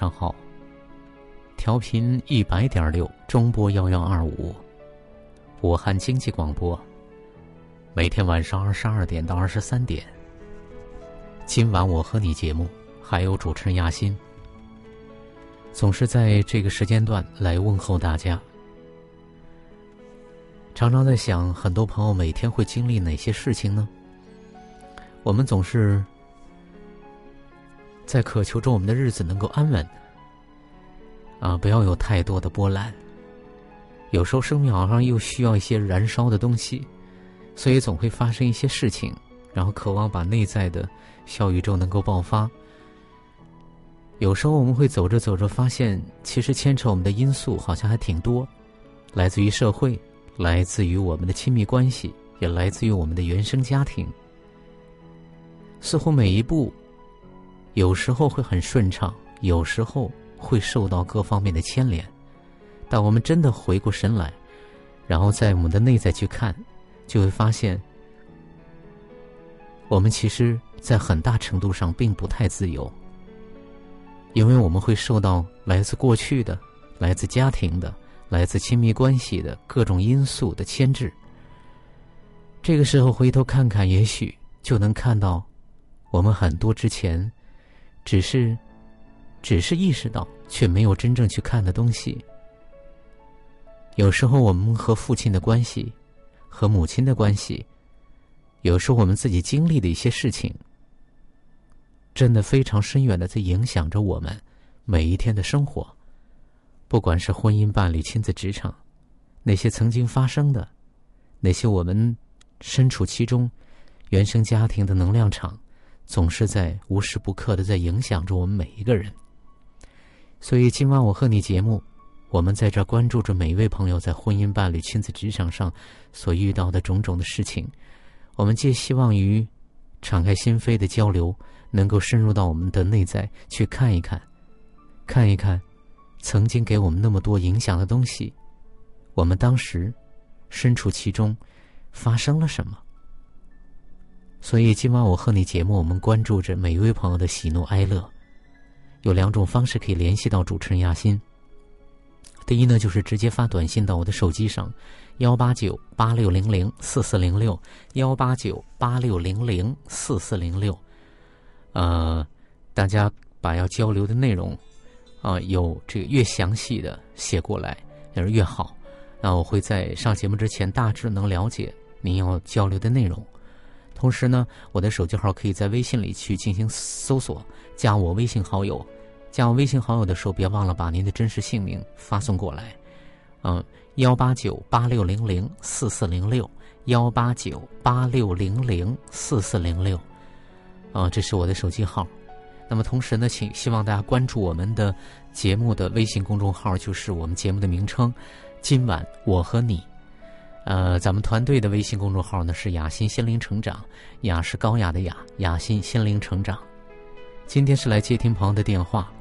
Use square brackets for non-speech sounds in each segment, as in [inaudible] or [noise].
上好。调频一百点六，中波幺幺二五，武汉经济广播。每天晚上二十二点到二十三点，今晚我和你节目，还有主持人亚欣，总是在这个时间段来问候大家。常常在想，很多朋友每天会经历哪些事情呢？我们总是。在渴求着我们的日子能够安稳，啊，不要有太多的波澜。有时候生命好像又需要一些燃烧的东西，所以总会发生一些事情，然后渴望把内在的小宇宙能够爆发。有时候我们会走着走着，发现其实牵扯我们的因素好像还挺多，来自于社会，来自于我们的亲密关系，也来自于我们的原生家庭。似乎每一步。有时候会很顺畅，有时候会受到各方面的牵连，但我们真的回过神来，然后在我们的内在去看，就会发现，我们其实，在很大程度上并不太自由，因为我们会受到来自过去的、来自家庭的、来自亲密关系的各种因素的牵制。这个时候回头看看，也许就能看到，我们很多之前。只是，只是意识到，却没有真正去看的东西。有时候我们和父亲的关系，和母亲的关系，有时候我们自己经历的一些事情，真的非常深远的在影响着我们每一天的生活。不管是婚姻、伴侣、亲子、职场，那些曾经发生的，那些我们身处其中，原生家庭的能量场。总是在无时不刻的在影响着我们每一个人，所以今晚我和你节目，我们在这关注着每一位朋友在婚姻、伴侣、亲子、职场上所遇到的种种的事情。我们借希望于敞开心扉的交流，能够深入到我们的内在去看一看，看一看曾经给我们那么多影响的东西，我们当时身处其中发生了什么。所以今晚我和你节目，我们关注着每一位朋友的喜怒哀乐。有两种方式可以联系到主持人亚欣。第一呢，就是直接发短信到我的手机上，幺八九八六零零四四零六，幺八九八六零零四四零六。呃，大家把要交流的内容啊，有这个越详细的写过来，也是越好。那我会在上节目之前大致能了解您要交流的内容。同时呢，我的手机号可以在微信里去进行搜索，加我微信好友。加我微信好友的时候，别忘了把您的真实姓名发送过来。嗯，幺八九八六零零四四零六，幺八九八六零零四四零六。啊，这是我的手机号。那么同时呢，请希望大家关注我们的节目的微信公众号，就是我们节目的名称。今晚我和你。呃，咱们团队的微信公众号呢是“雅欣心灵成长”，雅是高雅的雅，雅欣心灵成长。今天是来接听朋友的电话，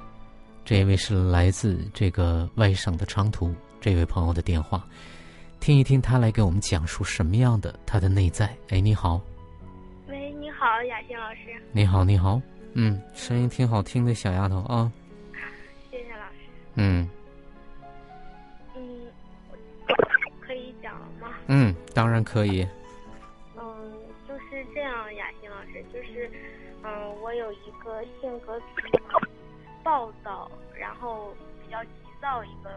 这位是来自这个外省的长途这位朋友的电话，听一听他来给我们讲述什么样的他的内在。哎，你好。喂，你好，雅欣老师。你好，你好。嗯，声音挺好听的小丫头啊。谢谢老师。嗯。嗯，当然可以。嗯，就是这样，雅欣老师，就是，嗯，我有一个性格比较暴躁，然后比较急躁，一个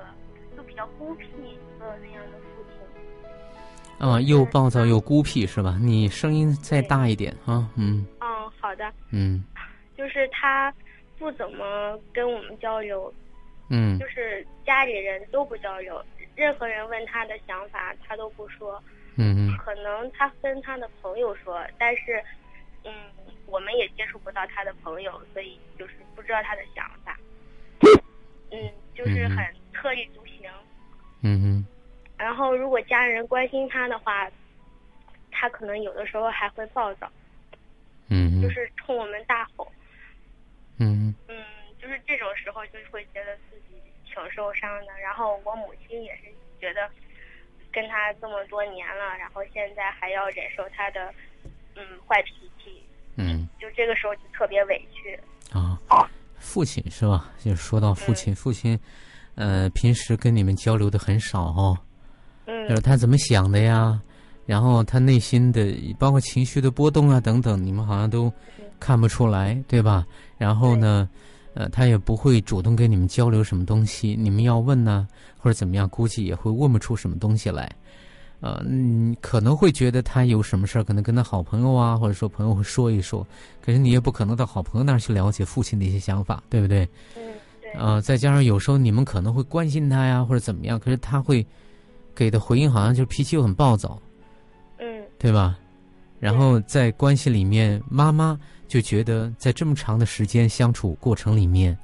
就比较孤僻一个那样的父亲。啊，又暴躁又孤僻是吧？你声音再大一点啊，嗯。嗯，好的。嗯。[laughs] 就是他不怎么跟我们交流。嗯。就是家里人都不交流，任何人问他的想法，他都不说。嗯可能他跟他的朋友说，但是，嗯，我们也接触不到他的朋友，所以就是不知道他的想法。嗯，就是很特立独行。嗯哼。然后，如果家人关心他的话，他可能有的时候还会暴躁。嗯。就是冲我们大吼。嗯。嗯，就是这种时候就会觉得自己挺受伤的。然后我母亲也是觉得。跟他这么多年了，然后现在还要忍受他的，嗯，坏脾气，嗯，就这个时候就特别委屈啊。父亲是吧？就说到父亲，父亲，呃，平时跟你们交流的很少哦。嗯。就是他怎么想的呀？然后他内心的，包括情绪的波动啊等等，你们好像都看不出来，对吧？然后呢？呃，他也不会主动跟你们交流什么东西，你们要问呢，或者怎么样，估计也会问不出什么东西来。呃，你可能会觉得他有什么事儿，可能跟他好朋友啊，或者说朋友会说一说，可是你也不可能到好朋友那儿去了解父亲的一些想法，对不对？嗯，对。呃，再加上有时候你们可能会关心他呀，或者怎么样，可是他会给的回应好像就脾气又很暴躁，嗯，对吧？然后在关系里面，妈妈。就觉得在这么长的时间相处过程里面，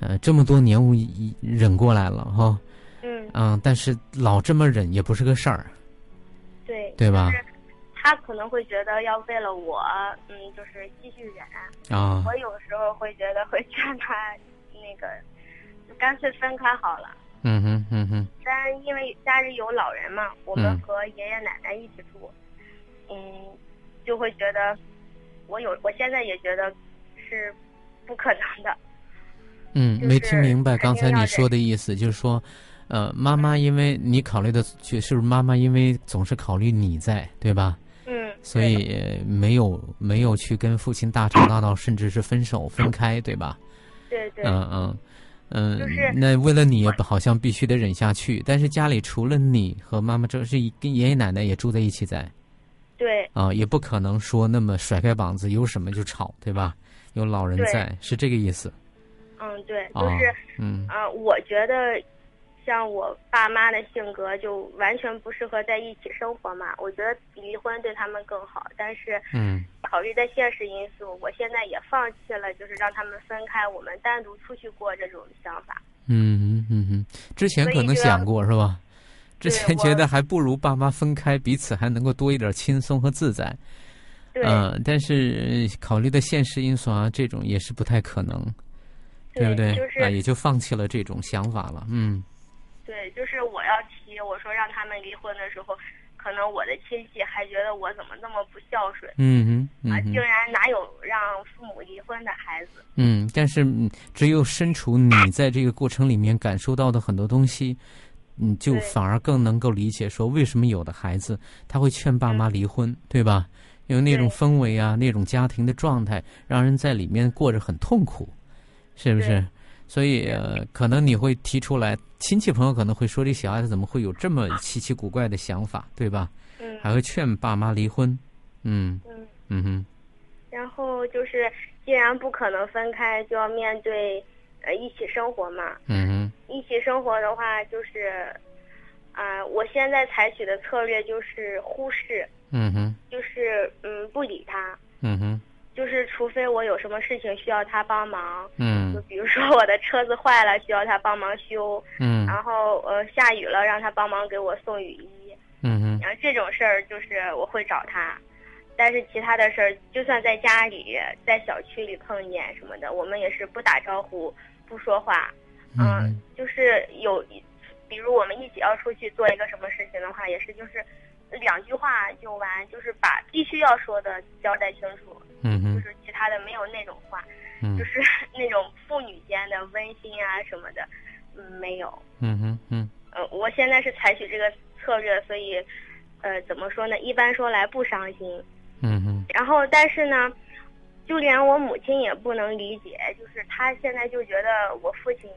呃，这么多年我忍过来了哈，嗯嗯，但是老这么忍也不是个事儿，对对吧？他可能会觉得要为了我，嗯，就是继续忍啊。我有时候会觉得会劝他那个，就干脆分开好了。嗯哼嗯哼。但因为家里有老人嘛，我们和爷爷奶奶一起住，嗯，就会觉得。我有，我现在也觉得是不可能的。嗯，没听明白刚才你说的意思，就是说，呃，妈妈因为你考虑的，就是妈妈因为总是考虑你在，对吧？嗯。所以没有没有去跟父亲大吵大闹，甚至是分手分开，对吧？对对。嗯嗯嗯。就是。那为了你，好像必须得忍下去。但是家里除了你和妈妈，这是跟爷爷奶奶也住在一起在。对啊，也不可能说那么甩开膀子，有什么就吵，对吧？有老人在，是这个意思。嗯，对，就是嗯啊，我觉得像我爸妈的性格就完全不适合在一起生活嘛。我觉得离婚对他们更好，但是嗯，考虑在现实因素，我现在也放弃了，就是让他们分开，我们单独出去过这种想法。嗯嗯嗯，之前可能想过是吧？之前觉得还不如爸妈分开，彼此还能够多一点轻松和自在。嗯，但是考虑的现实因素啊，这种也是不太可能，对不对？就是啊，也就放弃了这种想法了。嗯。对，就是我要提，我说让他们离婚的时候，可能我的亲戚还觉得我怎么那么不孝顺。嗯哼。啊，竟然哪有让父母离婚的孩子？嗯，但是只有身处你在这个过程里面感受到的很多东西。你就反而更能够理解说，为什么有的孩子他会劝爸妈离婚，对吧？因为那种氛围啊，那种家庭的状态，让人在里面过着很痛苦，是不是？所以呃，可能你会提出来，亲戚朋友可能会说，这小孩子怎么会有这么稀奇古怪的想法，对吧？嗯。还会劝爸妈离婚，嗯。嗯。嗯哼。然后就是，既然不可能分开，就要面对。呃，一起生活嘛，嗯一起生活的话，就是，啊，我现在采取的策略就是忽视，嗯哼，就是嗯不理他，嗯哼，就是除非我有什么事情需要他帮忙，嗯，就比如说我的车子坏了需要他帮忙修，嗯，然后呃下雨了让他帮忙给我送雨衣，嗯哼，然后这种事儿就是我会找他。但是其他的事儿，就算在家里、在小区里碰见什么的，我们也是不打招呼、不说话。嗯，就是有，比如我们一起要出去做一个什么事情的话，也是就是两句话就完，就是把必须要说的交代清楚。嗯就是其他的没有那种话，嗯，就是那种父女间的温馨啊什么的，嗯，没有。嗯哼嗯。呃，我现在是采取这个策略，所以，呃，怎么说呢？一般说来不伤心。嗯哼，然后但是呢，就连我母亲也不能理解，就是她现在就觉得我父亲，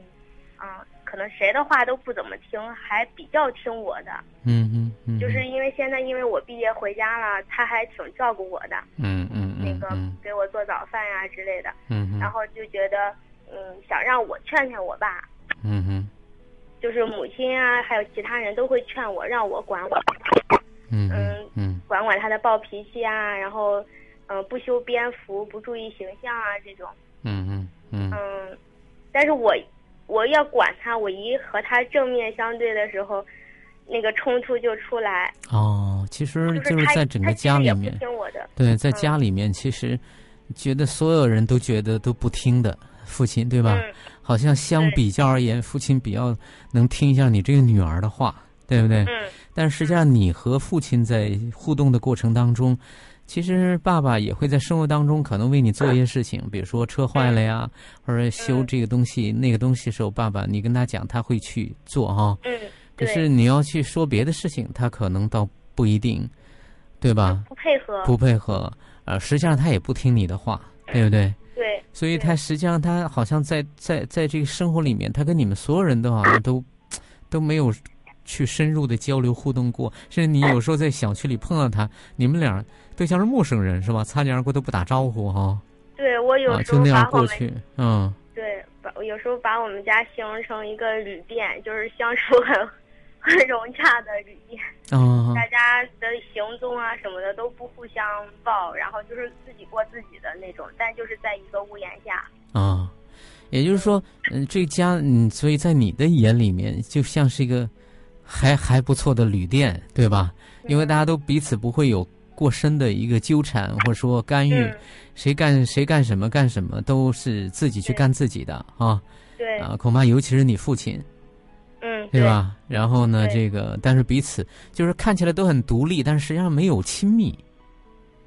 啊，可能谁的话都不怎么听，还比较听我的。嗯嗯嗯。就是因为现在因为我毕业回家了，他还挺照顾我的。嗯嗯那个给我做早饭呀之类的。嗯然后就觉得，嗯，想让我劝劝我爸。嗯哼。就是母亲啊，还有其他人都会劝我，让我管我。嗯嗯。管管他的暴脾气啊，然后，嗯，不修边幅，不注意形象啊，这种。嗯嗯嗯。嗯，但是我我要管他，我一和他正面相对的时候，那个冲突就出来。哦，其实就是在整个家里面，听我的。对，在家里面，其实觉得所有人都觉得都不听的父亲，对吧？嗯。好像相比较而言，父亲比较能听一下你这个女儿的话，对不对？嗯。但实际上，你和父亲在互动的过程当中，其实爸爸也会在生活当中可能为你做一些事情，比如说车坏了呀，或者修这个东西、那个东西的时候，爸爸你跟他讲，他会去做哈。嗯。可是你要去说别的事情，他可能倒不一定，对吧？不配合。不配合，呃，实际上他也不听你的话，对不对？对，所以他实际上他好像在在在这个生活里面，他跟你们所有人都好像都都没有去深入的交流互动过，甚至你有时候在小区里碰到他，你们俩对象是陌生人是吧？擦肩而过都不打招呼哈。对我有时候就那样过去，嗯。对，把有时候把我们家形容成一个旅店，就是相处很。[laughs] 很融洽的旅店，大家的行踪啊什么的都不互相报，然后就是自己过自己的那种，但就是在一个屋檐下。啊，也就是说，嗯，这家，嗯，所以在你的眼里面，就像是一个还还不错的旅店，对吧？因为大家都彼此不会有过深的一个纠缠，或者说干预，谁干谁干什么干什么，都是自己去干自己的啊。对啊，恐怕尤其是你父亲。嗯，对吧？然后呢，这个但是彼此就是看起来都很独立，但是实际上没有亲密。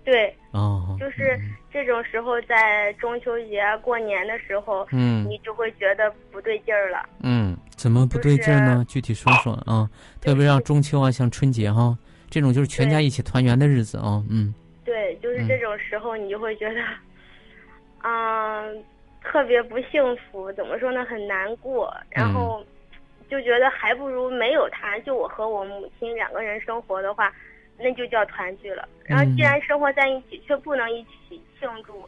对，哦，就是这种时候，在中秋节过年的时候，嗯，你就会觉得不对劲儿了。嗯，怎么不对劲儿呢？具体说说啊。特别像中秋啊，像春节哈，这种就是全家一起团圆的日子啊。嗯，对，就是这种时候，你就会觉得，嗯，特别不幸福。怎么说呢？很难过，然后。就觉得还不如没有他，就我和我母亲两个人生活的话，那就叫团聚了。然后既然生活在一起，却不能一起庆祝，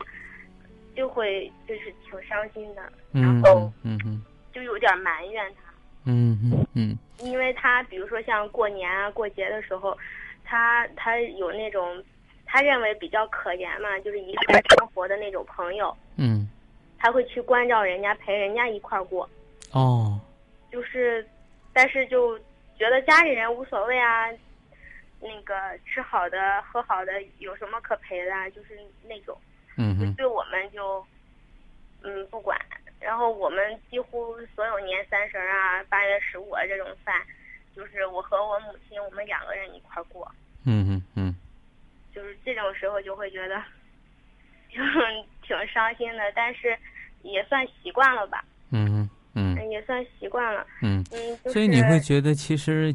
就会就是挺伤心的。然后，嗯嗯，就有点埋怨他。嗯嗯嗯。因为他比如说像过年啊、过节的时候，他他有那种他认为比较可怜嘛，就是一个人生活的那种朋友。嗯。他会去关照人家，陪人家一块儿过。哦。就是，但是就觉得家里人无所谓啊，那个吃好的喝好的有什么可陪的，就是那种，嗯对我们就，嗯不管。然后我们几乎所有年三十啊、八月十五啊这种饭，就是我和我母亲我们两个人一块过。嗯嗯嗯。就是这种时候就会觉得，就 [laughs] 挺伤心的，但是也算习惯了吧。嗯。嗯，也算习惯了。嗯嗯，所以你会觉得，其实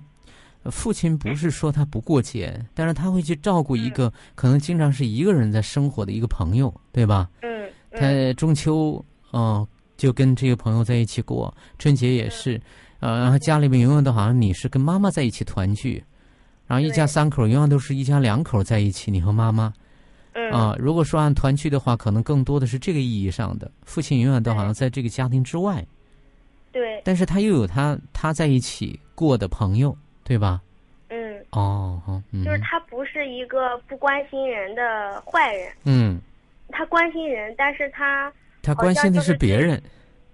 父亲不是说他不过节，但是他会去照顾一个可能经常是一个人在生活的一个朋友，对吧？嗯，他中秋哦，就跟这个朋友在一起过，春节也是，呃，然后家里面永远都好像你是跟妈妈在一起团聚，然后一家三口永远都是一家两口在一起，你和妈妈。嗯。啊，如果说按团聚的话，可能更多的是这个意义上的，父亲永远都好像在这个家庭之外。对，但是他又有他他在一起过的朋友，对吧？嗯。哦，就是他不是一个不关心人的坏人。嗯。他关心人，但是他他关心的是别人。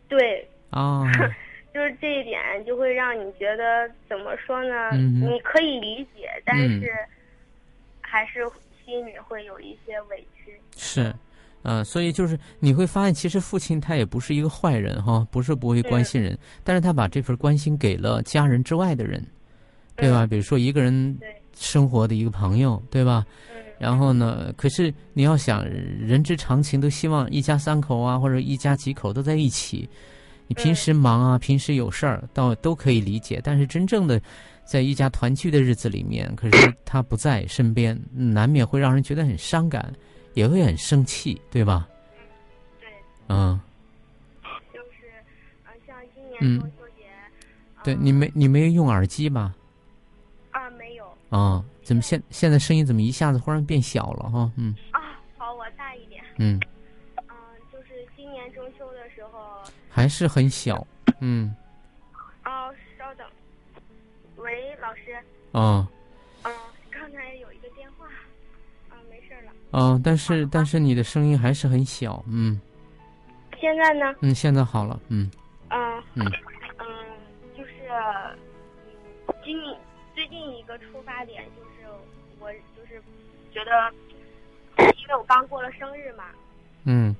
对。啊。[laughs] 就是这一点，就会让你觉得怎么说呢？嗯。你可以理解，但是还是心里会有一些委屈。是。嗯，所以就是你会发现，其实父亲他也不是一个坏人哈，不是不会关心人，但是他把这份关心给了家人之外的人，对吧？比如说一个人生活的一个朋友，对吧？然后呢，可是你要想，人之常情，都希望一家三口啊，或者一家几口都在一起。你平时忙啊，平时有事儿，倒都可以理解。但是真正的在一家团聚的日子里面，可是他不在身边，难免会让人觉得很伤感。也会很生气，对吧？对。嗯。就是，呃，像今年中秋节。对你没你没有用耳机吧？啊，怎么现现在声音怎么一下子忽然变小了哈？嗯。啊，好，我大一点嗯。嗯，就是今年中秋的时候。还是很小，嗯。哦，稍等。喂，老师。哦。嗯，刚才有一个电话。嗯，没事了。嗯，但是但是你的声音还是很小，嗯。现在呢？嗯，现在好了，嗯。嗯。嗯。嗯，就是，嗯，今最近一个出发点就是我就是觉得，因为我刚过了生日嘛。嗯。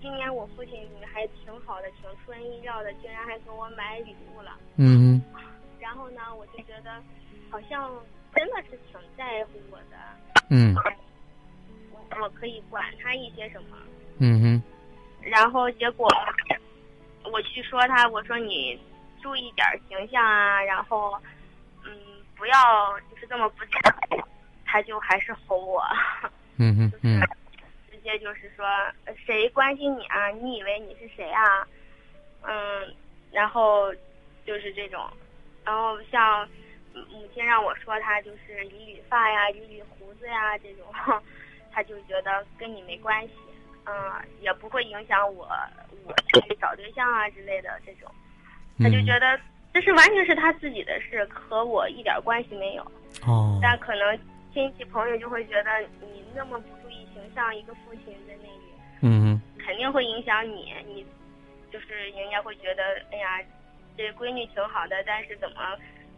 今年我父亲还挺好的，挺出人意料的，竟然还给我买礼物了。嗯。然后呢，我就觉得好像真的是挺在乎我的。嗯。我我可以管他一些什么。嗯哼。然后结果我去说他，我说你注意点形象啊，然后嗯，不要就是这么不讲，他就还是吼我。嗯 [laughs] 嗯嗯。直接就是说，谁关心你啊？你以为你是谁啊？嗯，然后就是这种，然后像母亲让我说他就是理理发呀、理理胡子呀这种，[laughs] 他就觉得跟你没关系，嗯，也不会影响我我去找对象啊之类的这种，他就觉得这是完全是他自己的事，和我一点关系没有。哦。但可能亲戚朋友就会觉得你那么不注意。形象一个父亲在那里，嗯，肯定会影响你。你就是人家会觉得，哎呀，这闺女挺好的，但是怎么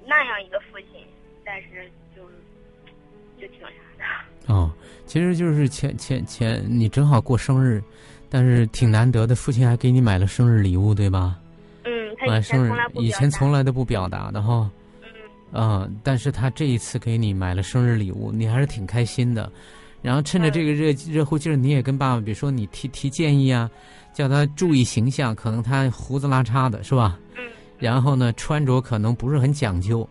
那样一个父亲？但是就就挺啥的。哦，其实就是前前前，你正好过生日，但是挺难得的，父亲还给你买了生日礼物，对吧？嗯，他以前从来不以前从来都不表达的哈。嗯。啊，但是他这一次给你买了生日礼物，你还是挺开心的。然后趁着这个热热乎劲儿，你也跟爸爸，比如说你提提建议啊，叫他注意形象，可能他胡子拉碴的是吧？嗯。然后呢，穿着可能不是很讲究。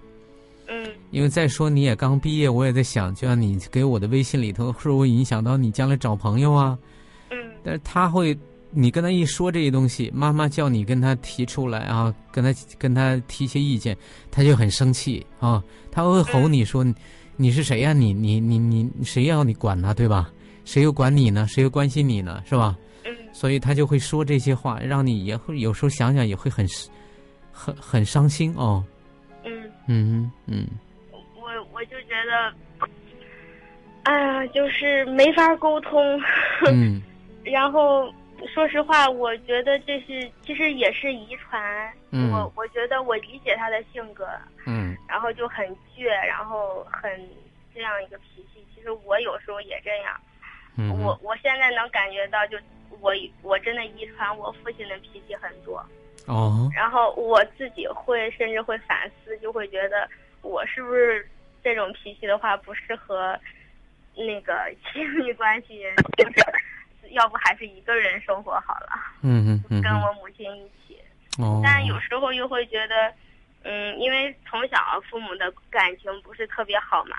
嗯。因为再说你也刚毕业，我也在想，就像你给我的微信里头，会不会影响到你将来找朋友啊？嗯。但是他会，你跟他一说这些东西，妈妈叫你跟他提出来啊，跟他跟他提些意见，他就很生气啊，他会吼你说。你是谁呀？你你你你谁要你管他？对吧？谁又管你呢？谁又关心你呢？是吧？嗯。所以他就会说这些话，让你也会有时候想想也会很，很很伤心哦。嗯。嗯嗯。我我就觉得，哎呀，就是没法沟通。嗯。[laughs] 然后。说实话，我觉得这是其实也是遗传。嗯，我我觉得我理解他的性格。嗯，然后就很倔，然后很这样一个脾气。其实我有时候也这样。嗯，我我现在能感觉到，就我我真的遗传我父亲的脾气很多。哦。然后我自己会甚至会反思，就会觉得我是不是这种脾气的话不适合那个亲密关系，就是。要不还是一个人生活好了。嗯嗯跟我母亲一起。哦。但有时候又会觉得，嗯，因为从小父母的感情不是特别好嘛。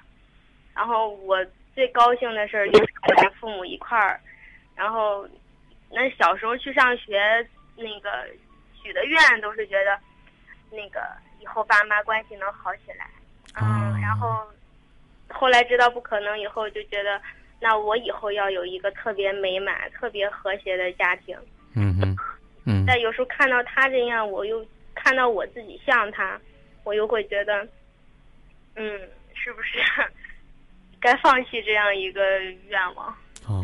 然后我最高兴的事儿就是跟父母一块儿，然后那小时候去上学，那个许的愿都是觉得，那个以后爸妈关系能好起来。嗯。然后后来知道不可能以后，就觉得。那我以后要有一个特别美满、特别和谐的家庭。嗯哼，嗯。但有时候看到他这样，我又看到我自己像他，我又会觉得，嗯，是不是 [laughs] 该放弃这样一个愿望？哦，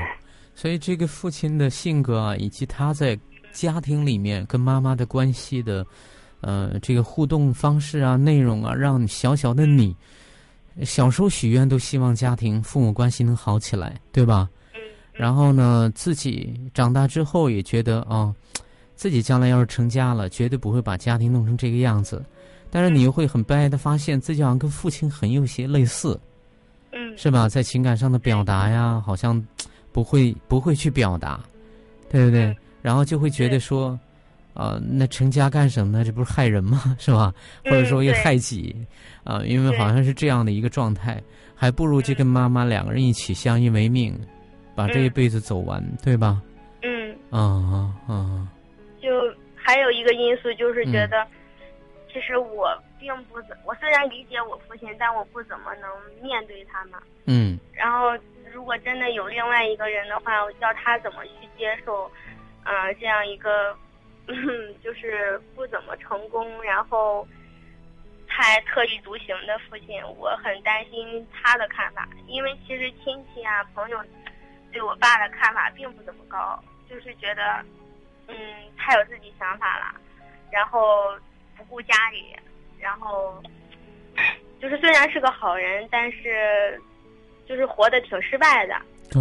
所以这个父亲的性格啊，以及他在家庭里面跟妈妈的关系的，呃，这个互动方式啊、内容啊，让小小的你。小时候许愿都希望家庭父母关系能好起来，对吧？嗯。然后呢，自己长大之后也觉得啊，自己将来要是成家了，绝对不会把家庭弄成这个样子。但是你又会很悲哀的发现自己好像跟父亲很有些类似，嗯，是吧？在情感上的表达呀，好像不会不会去表达，对不对？然后就会觉得说。啊，那成家干什么呢？这不是害人吗？[laughs] 是吧？或者说也害己，啊，因为好像是这样的一个状态，还不如就跟妈妈两个人一起相依为命，把这一辈子走完，对吧？嗯。啊啊啊！就还有一个因素就是觉得，其实我并不怎，我虽然理解我父亲，但我不怎么能面对他嘛。嗯。然后如果真的有另外一个人的话，我叫他怎么去接受，嗯，这样一个，就是不怎么成功，然后还特立独行的父亲，我很担心他的看法，因为其实亲戚啊朋友对我爸的看法并不怎么高，就是觉得，嗯，他有自己想法了，然后不顾家里，然后就是虽然是个好人，但是。就是活得挺失败的，对，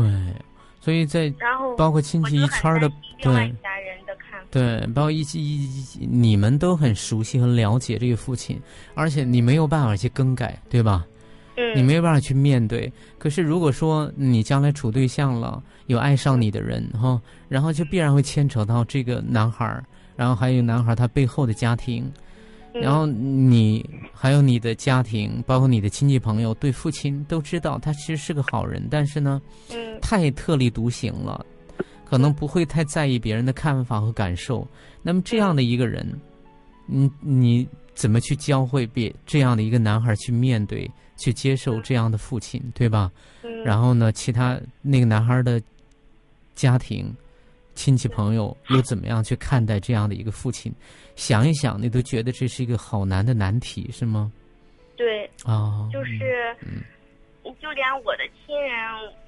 所以在然后包括亲戚一圈的对家人的看法，对，包括一一你们都很熟悉和了解这个父亲，而且你没有办法去更改，对吧？嗯，你没有办法去面对。可是如果说你将来处对象了，有爱上你的人哈，然后就必然会牵扯到这个男孩然后还有男孩他背后的家庭。然后你还有你的家庭，包括你的亲戚朋友，对父亲都知道他其实是个好人，但是呢，太特立独行了，可能不会太在意别人的看法和感受。那么这样的一个人，你你怎么去教会别这样的一个男孩去面对、去接受这样的父亲，对吧？然后呢，其他那个男孩的家庭。亲戚朋友又怎么样去看待这样的一个父亲？想一想，你都觉得这是一个好难的难题，是吗？对，啊，就是，就连我的亲人，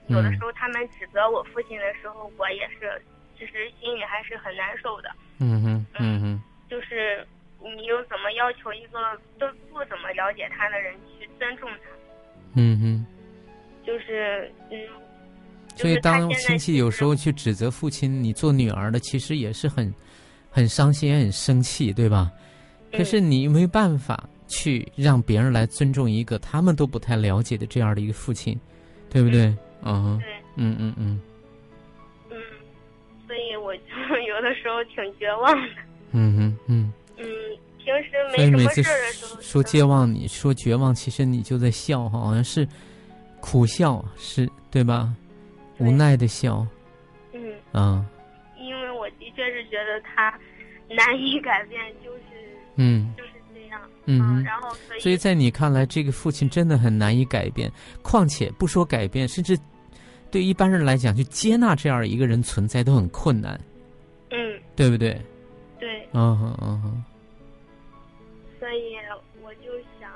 有的时候他们指责我父亲的时候，我也是，其实心里还是很难受的。嗯哼，嗯哼，就是你又怎么要求一个都不怎么了解他的人去尊重他？嗯哼，就是嗯。所以，当亲戚有时候去指责父亲，你做女儿的其实也是很，很伤心、也很生气，对吧？可是你没办法去让别人来尊重一个他们都不太了解的这样的一个父亲，对不对？嗯，对，嗯嗯嗯。嗯，所以我就 [laughs] 有的时候挺绝望的。嗯嗯嗯。嗯，平时没什么事的时候说绝望，你说绝望，其实你就在笑，好像是苦笑，是对吧？无奈的笑，嗯。啊，因为我的确是觉得他难以改变，就是嗯，就是这样，嗯，然后所以，所以在你看来，这个父亲真的很难以改变。况且不说改变，甚至对一般人来讲，去接纳这样一个人存在都很困难，嗯，对不对？对，嗯哼嗯哼。所以我就想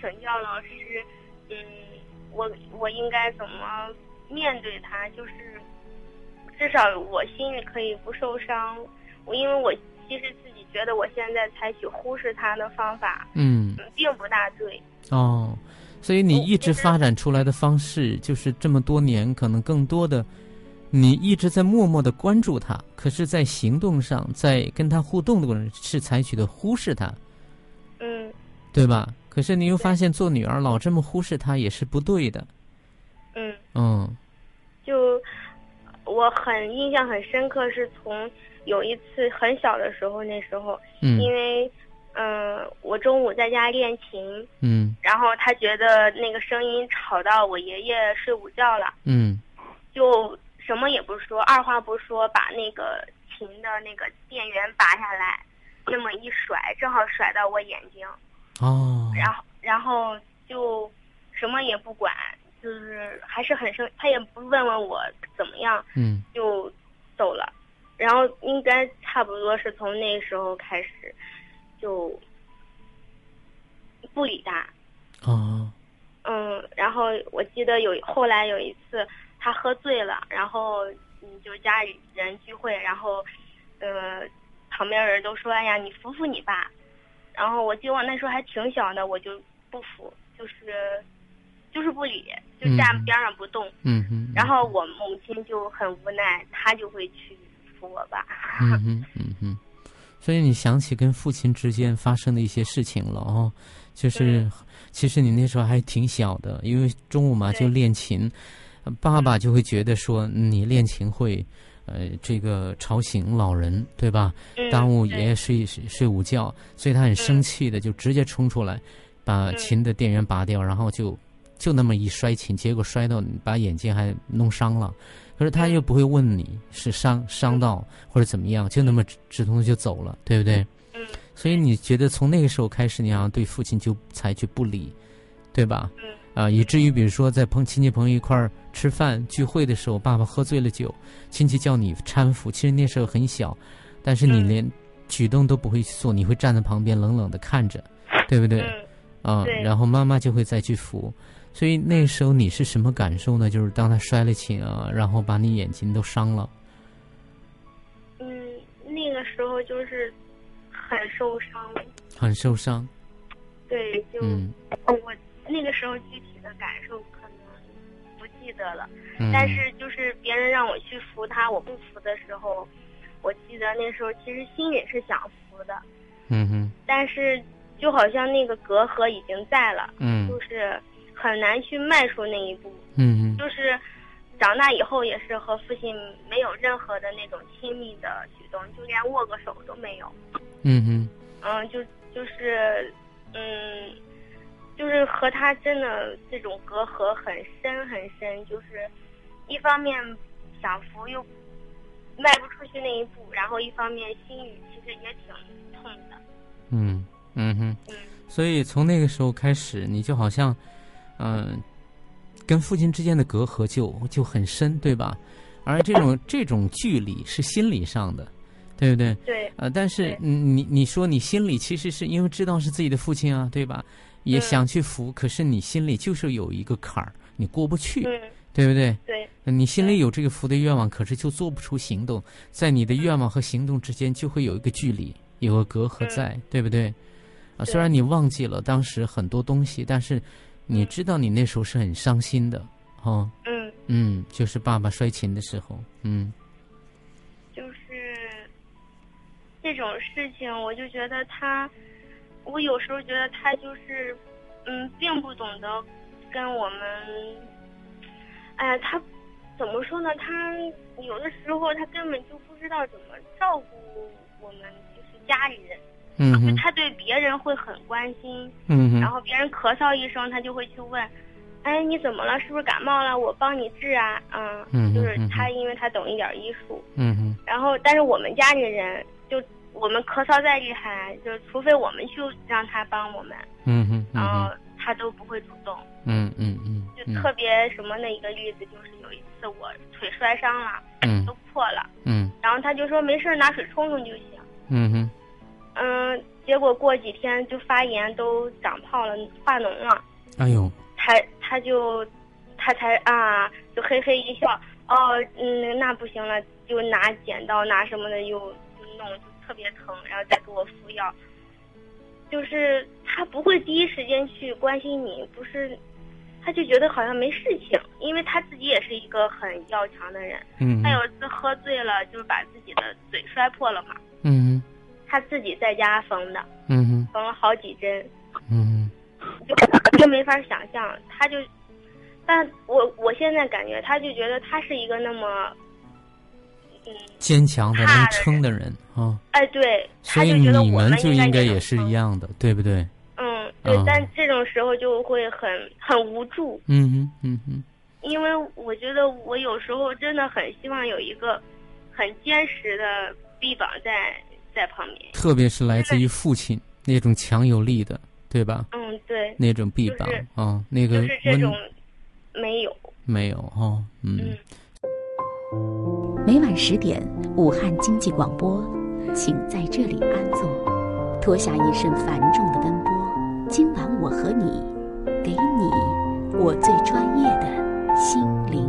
请教老师，嗯，我我应该怎么？面对他，就是至少我心里可以不受伤。我因为我其实自己觉得，我现在采取忽视他的方法，嗯，并不大对。哦，所以你一直发展出来的方式，就是这么多年，可能更多的，你一直在默默的关注他，可是，在行动上，在跟他互动的过程是采取的忽视他，嗯，对吧？可是你又发现，做女儿老这么忽视他也是不对的。嗯。嗯，就我很印象很深刻，是从有一次很小的时候，那时候，嗯，因为嗯，我中午在家练琴，嗯，然后他觉得那个声音吵到我爷爷睡午觉了，嗯，就什么也不说，二话不说，把那个琴的那个电源拔下来，那么一甩，正好甩到我眼睛，哦，然后然后就什么也不管。就是还是很生，他也不问问我怎么样，嗯，就走了。然后应该差不多是从那时候开始，就不理他。哦。嗯，然后我记得有后来有一次他喝醉了，然后嗯，就家里人聚会，然后呃，旁边人都说：“哎呀，你服服你爸。”然后我记得我那时候还挺小的，我就不服，就是。就是不理，就站边上不动。嗯嗯。然后我母亲就很无奈，她就会去扶我爸。嗯 [laughs] 嗯嗯哼。所以你想起跟父亲之间发生的一些事情了哦，就是其实你那时候还挺小的，因为中午嘛就练琴，爸爸就会觉得说你练琴会，呃，这个吵醒老人，对吧？耽误爷爷睡睡午觉，所以他很生气的就直接冲出来，把琴的电源拔掉，然后就。就那么一摔琴，结果摔到把眼睛还弄伤了，可是他又不会问你是伤伤到或者怎么样，就那么直通就走了，对不对？嗯。所以你觉得从那个时候开始，你好像对父亲就采取不理，对吧？嗯。啊，以至于比如说在朋亲戚朋友一块儿吃饭聚会的时候，爸爸喝醉了酒，亲戚叫你搀扶，其实那时候很小，但是你连举动都不会去做，你会站在旁边冷冷的看着，对不对？啊，然后妈妈就会再去扶，所以那时候你是什么感受呢？就是当他摔了琴啊，然后把你眼睛都伤了。嗯，那个时候就是很受伤。很受伤。对，就我那个时候具体的感受可能不记得了，但是就是别人让我去扶他，我不扶的时候，我记得那时候其实心里是想扶的。嗯哼。但是。就好像那个隔阂已经在了，嗯，就是很难去迈出那一步，嗯嗯，就是长大以后也是和父亲没有任何的那种亲密的举动，就连握个手都没有，嗯哼，嗯，就就是，嗯，就是和他真的这种隔阂很深很深，就是一方面享福又迈不出去那一步，然后一方面心里其实也挺痛的，嗯。嗯哼，所以从那个时候开始，你就好像，嗯，跟父亲之间的隔阂就就很深，对吧？而这种 [laughs] 这种距离是心理上的，对不对？对。呃，但是你你说你心里其实是因为知道是自己的父亲啊，对吧？也想去扶，可是你心里就是有一个坎儿，你过不去，对不对？对。你心里有这个扶的愿望，可是就做不出行动，在你的愿望和行动之间就会有一个距离，有个隔阂在，对不对？啊，虽然你忘记了当时很多东西，但是你知道你那时候是很伤心的，哦。嗯嗯，就是爸爸摔琴的时候，嗯，就是这种事情，我就觉得他，我有时候觉得他就是，嗯，并不懂得跟我们，哎呀，他怎么说呢？他有的时候他根本就不知道怎么照顾我们，就是家里人。嗯，他对别人会很关心，嗯，然后别人咳嗽一声，他就会去问，哎，你怎么了？是不是感冒了？我帮你治啊，嗯，就是他，因为他懂一点医术，嗯哼，然后但是我们家里人就我们咳嗽再厉害，就除非我们去让他帮我们，嗯哼，然后他都不会主动，嗯嗯嗯，就特别什么的一个例子，就是有一次我腿摔伤了，嗯，都破了，嗯，然后他就说没事，拿水冲冲就行，嗯哼。嗯，结果过几天就发炎，都长胖了，化脓了。哎呦！他他就，他才啊，就嘿嘿一笑。哦，嗯，那不行了，就拿剪刀拿什么的又弄，就特别疼，然后再给我敷药。就是他不会第一时间去关心你，不是，他就觉得好像没事情，因为他自己也是一个很要强的人。嗯。他有一次喝醉了，就是把自己的嘴摔破了嘛。嗯。他自己在家缝的，嗯哼，缝了好几针，嗯，就就没法想象，他就，但我我现在感觉，他就觉得他是一个那么，嗯，坚强的能撑的人啊，哎对，所以你们就应该也是一样的，对不对？嗯，对，但这种时候就会很很无助，嗯哼，嗯哼，因为我觉得我有时候真的很希望有一个很坚实的臂膀在。在旁边，特别是来自于父亲那种强有力的，对吧？嗯，对，那种臂膀啊，那个这种没有，没有哈，嗯。每晚十点，武汉经济广播，请在这里安坐，脱下一身繁重的奔波。今晚我和你，给你我最专业的心灵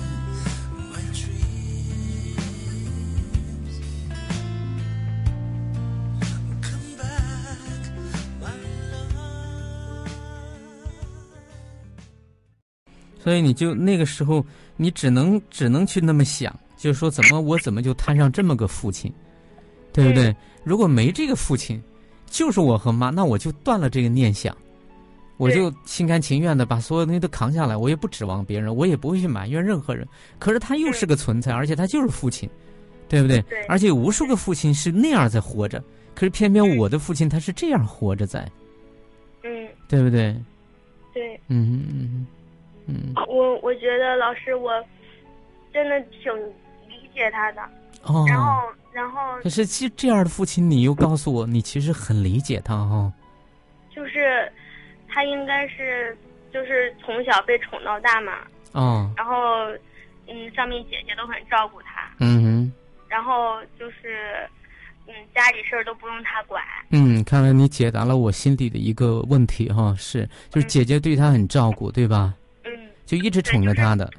所以你就那个时候，你只能只能去那么想，就是说怎么我怎么就摊上这么个父亲，对不对？如果没这个父亲，就是我和妈，那我就断了这个念想，我就心甘情愿的把所有东西都扛下来，我也不指望别人，我也不会去埋怨任何人。可是他又是个存在，而且他就是父亲，对不对？对。而且无数个父亲是那样在活着，可是偏偏我的父亲他是这样活着在，嗯，对不对？对。嗯嗯嗯。嗯，我我觉得老师，我真的挺理解他的。哦。然后，然后。可是，这这样的父亲，你又告诉我，你其实很理解他哈。就是，他应该是，就是从小被宠到大嘛。哦。然后，嗯，上面姐姐都很照顾他。嗯哼。然后就是，嗯，家里事儿都不用他管。嗯，看来你解答了我心里的一个问题哈，是，就是姐姐对他很照顾，对吧？就一直宠着他的，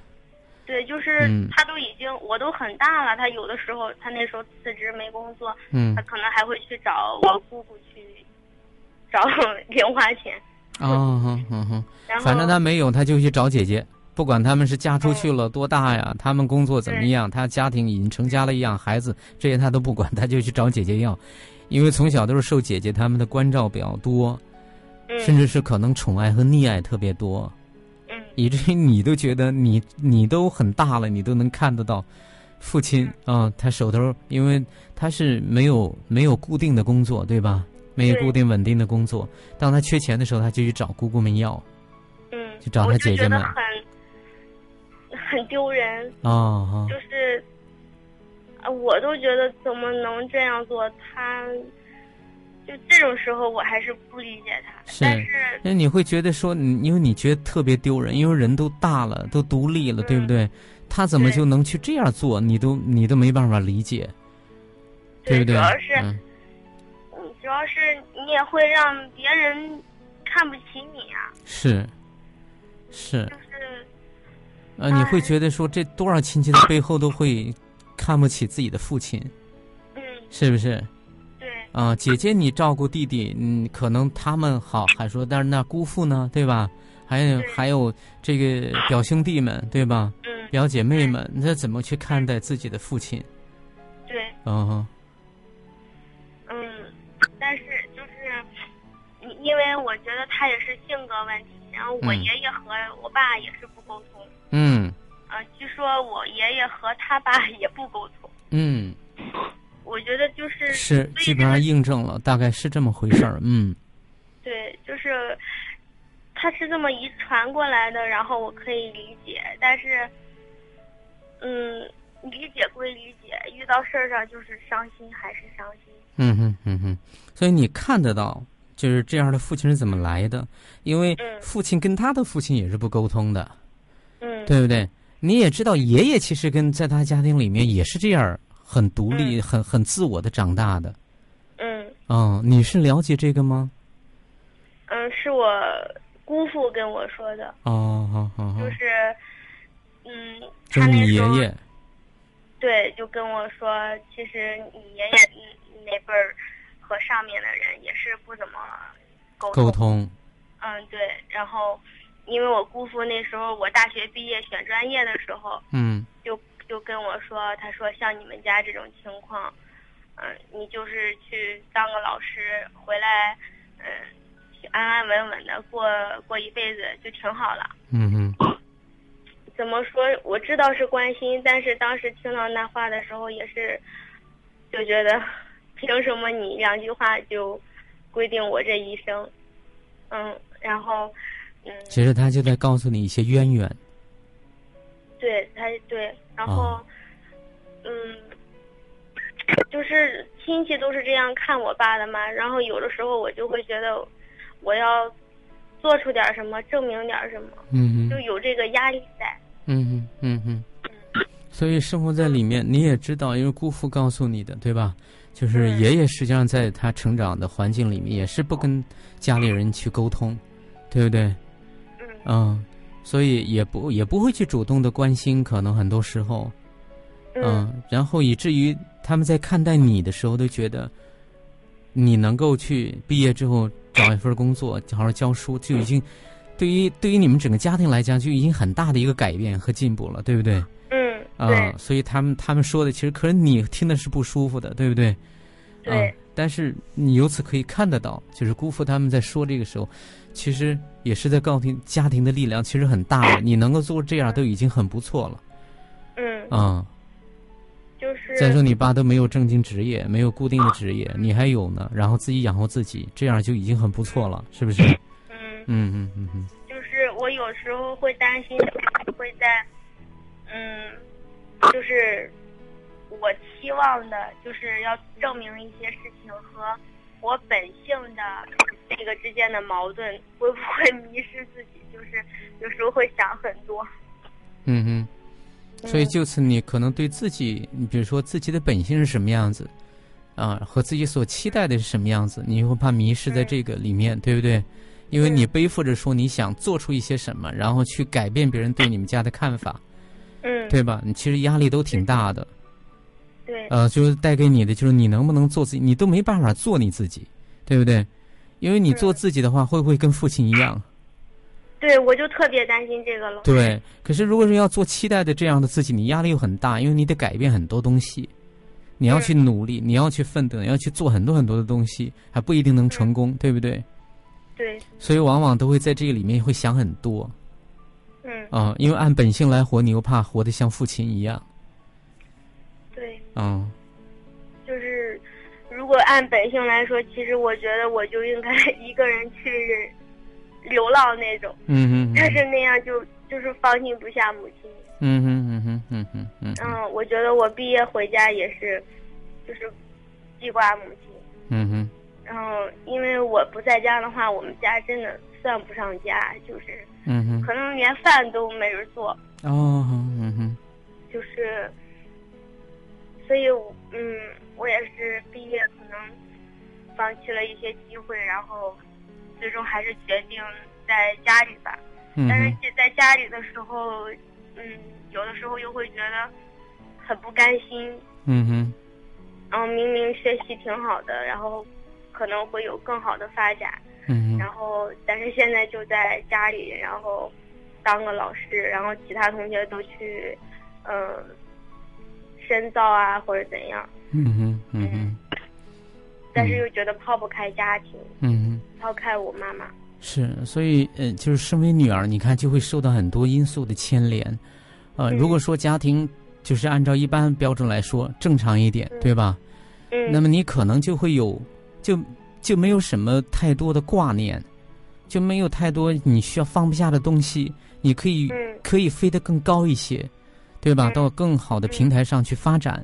对，就是他都已经我都很大了，他有的时候他那时候辞职没工作，嗯，他可能还会去找我姑姑去找零花钱。哦，哼哼哼，反正他没有，他就去找姐姐，不管他们是嫁出去了多大呀，他们工作怎么样，他家庭已经成家了，一样孩子这些他都不管，他就去找姐姐要，因为从小都是受姐姐他们的关照比较多，甚至是可能宠爱和溺爱特别多。以至于你都觉得你你都很大了，你都能看得到，父亲啊，他手头因为他是没有没有固定的工作，对吧？没有固定稳定的工作，当他缺钱的时候，他就去找姑姑们要，嗯，去找他姐姐们，很很丢人啊，就是啊，我都觉得怎么能这样做？他。就这种时候，我还是不理解他。但是，那你会觉得说，因为你觉得特别丢人，因为人都大了，都独立了，对不对？他怎么就能去这样做？你都你都没办法理解，对不对？主要是，嗯，主要是你也会让别人看不起你啊。是，是。就是，呃，你会觉得说，这多少亲戚的背后都会看不起自己的父亲，嗯，是不是？啊，姐姐你照顾弟弟，嗯，可能他们好还说，但是那姑父呢，对吧？还有还有这个表兄弟们，对吧？嗯。表姐妹们，那怎么去看待自己的父亲？对。嗯。嗯，但是就是，因为我觉得他也是性格问题，然后我爷爷和我爸也是不沟通。嗯。啊，据说我爷爷和他爸也不沟通。嗯。我觉得就是是基本上印证了，大概是这么回事儿。嗯，对，就是他是这么遗传过来的，然后我可以理解，但是，嗯，理解归理解，遇到事儿上就是伤心还是伤心。嗯哼嗯哼，所以你看得到，就是这样的父亲是怎么来的？因为父亲跟他的父亲也是不沟通的，嗯，对不对？你也知道，爷爷其实跟在他家庭里面也是这样。很独立、很很自我的长大的，嗯，哦，你是了解这个吗？嗯，是我姑父跟我说的。哦，好好好。就是，嗯，就你爷爷。对，就跟我说，其实你爷爷那辈儿和上面的人也是不怎么沟通沟通。嗯，对。然后，因为我姑父那时候我大学毕业选专业的时候，嗯，就。跟我说，他说像你们家这种情况，嗯，你就是去当个老师，回来，嗯，安安稳稳的过过一辈子就挺好了。嗯嗯。[clears throat] 怎么说？我知道是关心，但是当时听到那话的时候，也是就觉得，凭什么你两句话就规定我这一生？嗯，然后，嗯。其实他就在告诉你一些渊源。对他对，然后，嗯，就是亲戚都是这样看我爸的嘛。然后有的时候我就会觉得，我要做出点什么，证明点什么，嗯就有这个压力在。嗯嗯嗯嗯。所以生活在里面，你也知道，因为姑父告诉你的，对吧？就是爷爷实际上在他成长的环境里面，也是不跟家里人去沟通，对不对？嗯。嗯。所以也不也不会去主动的关心，可能很多时候，嗯，然后以至于他们在看待你的时候都觉得，你能够去毕业之后找一份工作，好好教书，就已经对于对于你们整个家庭来讲，就已经很大的一个改变和进步了，对不对？嗯，啊，所以他们他们说的，其实可是你听的是不舒服的，对不对？对。但是你由此可以看得到，就是姑父他们在说这个时候，其实也是在告诉家庭的力量其实很大的，你能够做这样都已经很不错了。嗯。啊。就是。再说你爸都没有正经职业，没有固定的职业，你还有呢，然后自己养活自己，这样就已经很不错了，是不是？嗯。嗯嗯嗯嗯。就是我有时候会担心，会在，嗯，就是。我期望的就是要证明一些事情和我本性的这个之间的矛盾，会不会迷失自己？就是有时候会想很多。嗯哼，所以就此你可能对自己，你比如说自己的本性是什么样子，啊，和自己所期待的是什么样子，你会怕迷失在这个里面，对不对？因为你背负着说你想做出一些什么，然后去改变别人对你们家的看法，嗯，对吧？你其实压力都挺大的。对，呃，就是带给你的，就是你能不能做自己，你都没办法做你自己，对不对？因为你做自己的话，会不会跟父亲一样？对，我就特别担心这个了。对，可是如果是要做期待的这样的自己，你压力又很大，因为你得改变很多东西，你要去努力，你要去奋斗，你要去做很多很多的东西，还不一定能成功，对不对？对。所以往往都会在这个里面会想很多。嗯。啊，因为按本性来活，你又怕活得像父亲一样。嗯，就是如果按本性来说，其实我觉得我就应该一个人去流浪那种。嗯嗯。但是那样就就是放心不下母亲。嗯哼嗯哼嗯哼嗯。嗯，我觉得我毕业回家也是，就是记挂母亲。嗯哼。然后，因为我不在家的话，我们家真的算不上家，就是。嗯哼。可能连饭都没人做。哦，嗯哼。就是。所以，嗯，我也是毕业可能放弃了一些机会，然后最终还是决定在家里吧。嗯。但是在家里的时候，嗯，有的时候又会觉得很不甘心。嗯哼。然后明明学习挺好的，然后可能会有更好的发展。嗯然后，但是现在就在家里，然后当个老师，然后其他同学都去，嗯。深造啊，或者怎样？嗯哼，嗯哼。但是又觉得抛不开家庭，嗯哼，抛开我妈妈。是，所以，呃，就是身为女儿，你看就会受到很多因素的牵连。呃，如果说家庭就是按照一般标准来说正常一点，对吧？嗯。那么你可能就会有，就就没有什么太多的挂念，就没有太多你需要放不下的东西，你可以可以飞得更高一些。对吧？到更好的平台上去发展，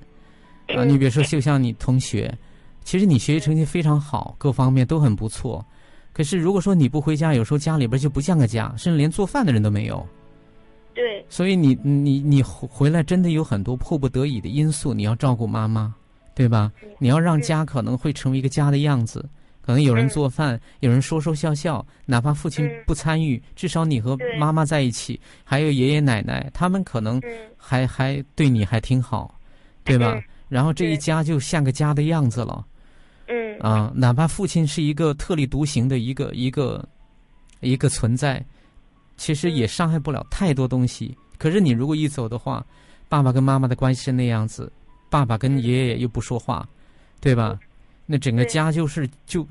啊，你比如说，就像你同学，其实你学习成绩非常好，各方面都很不错。可是如果说你不回家，有时候家里边就不像个家，甚至连做饭的人都没有。对。所以你你你回来真的有很多迫不得已的因素，你要照顾妈妈，对吧？你要让家可能会成为一个家的样子。可能有人做饭，有人说说笑笑，哪怕父亲不参与，至少你和妈妈在一起，还有爷爷奶奶，他们可能还还对你还挺好，对吧？然后这一家就像个家的样子了。嗯。啊，哪怕父亲是一个特立独行的一个一个一个存在，其实也伤害不了太多东西。可是你如果一走的话，爸爸跟妈妈的关系是那样子，爸爸跟爷爷又不说话，对吧？那整个家就是就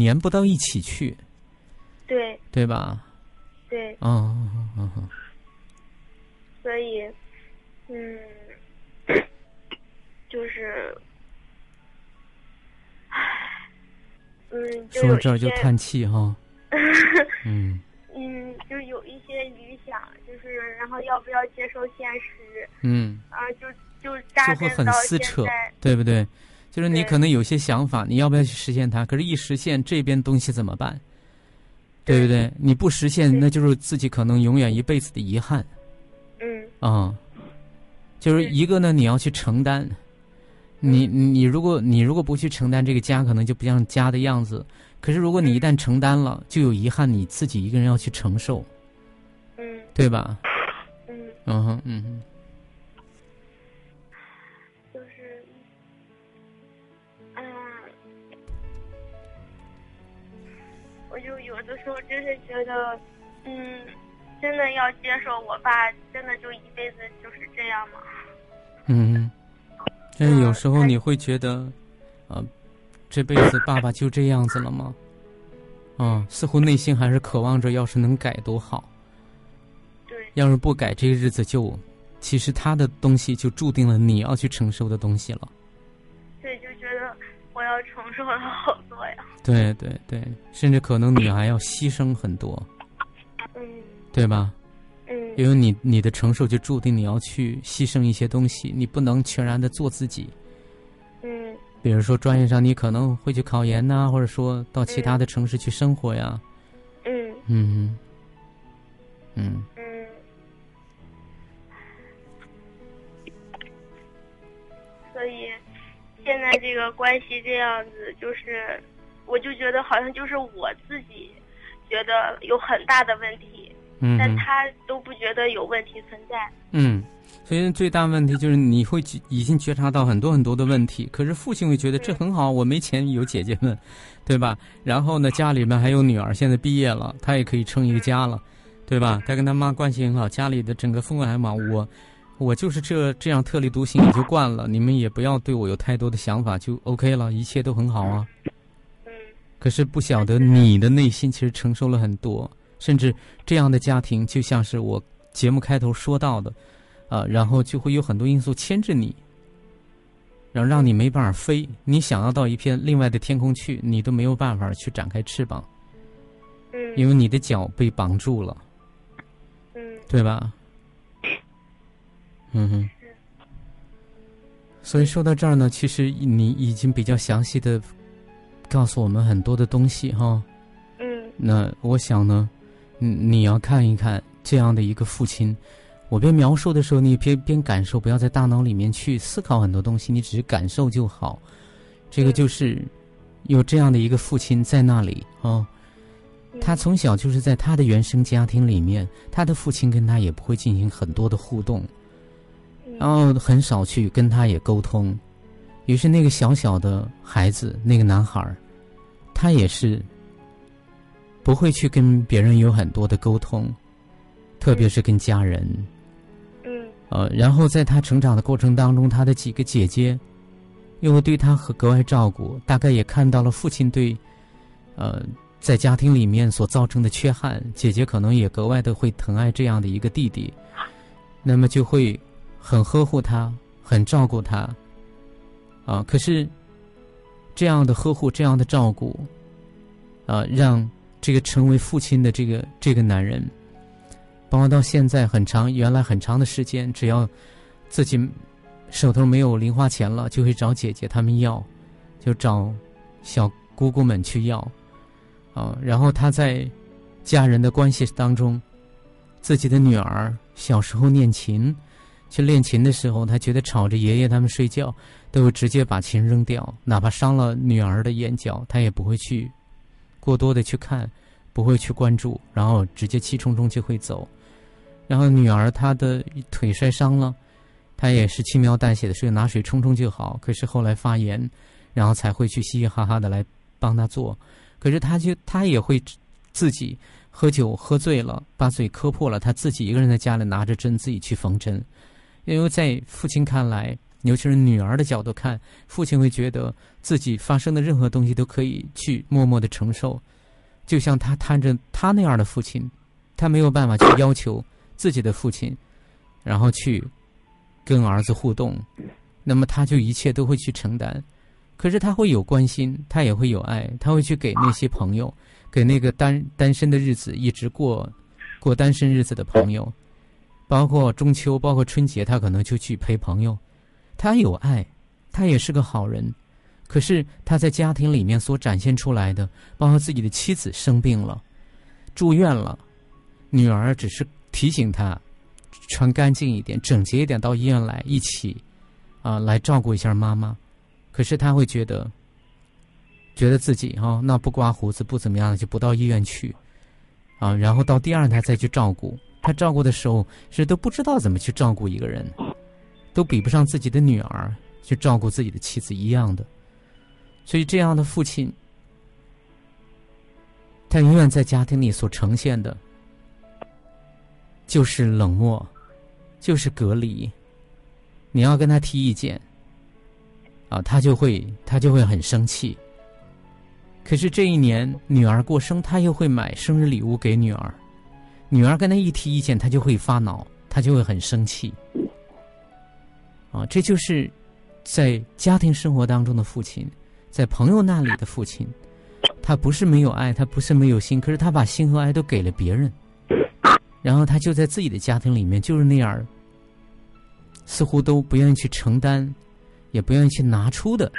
粘不到一起去，对对吧？对。嗯嗯嗯嗯。所以，嗯，就是，唉，嗯，说到这儿就叹气哈。[laughs] 嗯。[laughs] 嗯，就有一些理想，就是然后要不要接受现实？嗯。啊，就就扎根到现在，对不对？就是你可能有些想法，你要不要去实现它？可是，一实现这边东西怎么办？对不对？你不实现，那就是自己可能永远一辈子的遗憾。嗯。啊，就是一个呢，你要去承担。你你如果你如果不去承担，这个家可能就不像家的样子。可是，如果你一旦承担了，就有遗憾，你自己一个人要去承受。嗯。对吧？嗯。嗯哼，嗯哼。有的时候真是觉得，嗯，真的要接受我爸，真的就一辈子就是这样吗？嗯，这有时候你会觉得，啊，这辈子爸爸就这样子了吗？嗯，似乎内心还是渴望着，要是能改多好。对。要是不改，这个日子就，其实他的东西就注定了你要去承受的东西了。我要承受了好多呀。对对对，甚至可能你还要牺牲很多。嗯。对吧？嗯，因为你你的承受就注定你要去牺牲一些东西，你不能全然的做自己。嗯，比如说专业上你可能会去考研呐，或者说到其他的城市去生活呀。嗯嗯嗯嗯。现在这个关系这样子，就是我就觉得好像就是我自己觉得有很大的问题。嗯，但他都不觉得有问题存在。嗯，所以最大问题就是你会已经觉察到很多很多的问题，可是父亲会觉得这很好，我没钱有姐姐们，对吧？然后呢，家里面还有女儿，现在毕业了，他也可以撑一个家了，对吧？他跟他妈关系很好，家里的整个氛围还蛮。我，我就是这这样特立独行也就惯了，你们也不要对我有太多的想法，就 OK 了，一切都很好啊。嗯。可是不晓得你的内心其实承受了很多。甚至这样的家庭，就像是我节目开头说到的，啊，然后就会有很多因素牵制你，然后让你没办法飞。你想要到一片另外的天空去，你都没有办法去展开翅膀，嗯，因为你的脚被绑住了，嗯，对吧？嗯哼。所以说到这儿呢，其实你已经比较详细的告诉我们很多的东西哈。嗯。那我想呢。嗯，你要看一看这样的一个父亲，我边描述的时候，你边边感受，不要在大脑里面去思考很多东西，你只是感受就好。这个就是有这样的一个父亲在那里啊，他从小就是在他的原生家庭里面，他的父亲跟他也不会进行很多的互动，然后很少去跟他也沟通。于是那个小小的孩子，那个男孩儿，他也是。不会去跟别人有很多的沟通，特别是跟家人。嗯。呃，然后在他成长的过程当中，他的几个姐姐又对他和格外照顾，大概也看到了父亲对，呃，在家庭里面所造成的缺憾，姐姐可能也格外的会疼爱这样的一个弟弟，那么就会很呵护他，很照顾他。啊，可是这样的呵护，这样的照顾，啊，让。这个成为父亲的这个这个男人，包括到现在很长，原来很长的时间，只要自己手头没有零花钱了，就会找姐姐他们要，就找小姑姑们去要，啊，然后他在家人的关系当中，自己的女儿小时候练琴，去练琴的时候，他觉得吵着爷爷他们睡觉，都会直接把琴扔掉，哪怕伤了女儿的眼角，他也不会去。过多的去看，不会去关注，然后直接气冲冲就会走。然后女儿她的腿摔伤了，她也是轻描淡写的说拿水冲冲就好。可是后来发炎，然后才会去嘻嘻哈哈的来帮她做。可是她就她也会自己喝酒喝醉了，把嘴磕破了，她自己一个人在家里拿着针自己去缝针。因为在父亲看来。尤其是女儿的角度看，父亲会觉得自己发生的任何东西都可以去默默的承受，就像他摊着他那样的父亲，他没有办法去要求自己的父亲，然后去跟儿子互动，那么他就一切都会去承担。可是他会有关心，他也会有爱，他会去给那些朋友，给那个单单身的日子一直过过单身日子的朋友，包括中秋，包括春节，他可能就去陪朋友。他有爱，他也是个好人，可是他在家庭里面所展现出来的，包括自己的妻子生病了，住院了，女儿只是提醒他穿干净一点、整洁一点，到医院来一起啊来照顾一下妈妈。可是他会觉得，觉得自己哈那不刮胡子不怎么样就不到医院去啊，然后到第二胎再去照顾。他照顾的时候是都不知道怎么去照顾一个人。都比不上自己的女儿去照顾自己的妻子一样的，所以这样的父亲，他永远在家庭里所呈现的，就是冷漠，就是隔离。你要跟他提意见，啊，他就会他就会很生气。可是这一年女儿过生，他又会买生日礼物给女儿。女儿跟他一提意见，他就会发恼，他就会很生气。啊，这就是在家庭生活当中的父亲，在朋友那里的父亲，他不是没有爱，他不是没有心，可是他把心和爱都给了别人，然后他就在自己的家庭里面就是那样，似乎都不愿意去承担，也不愿意去拿出的。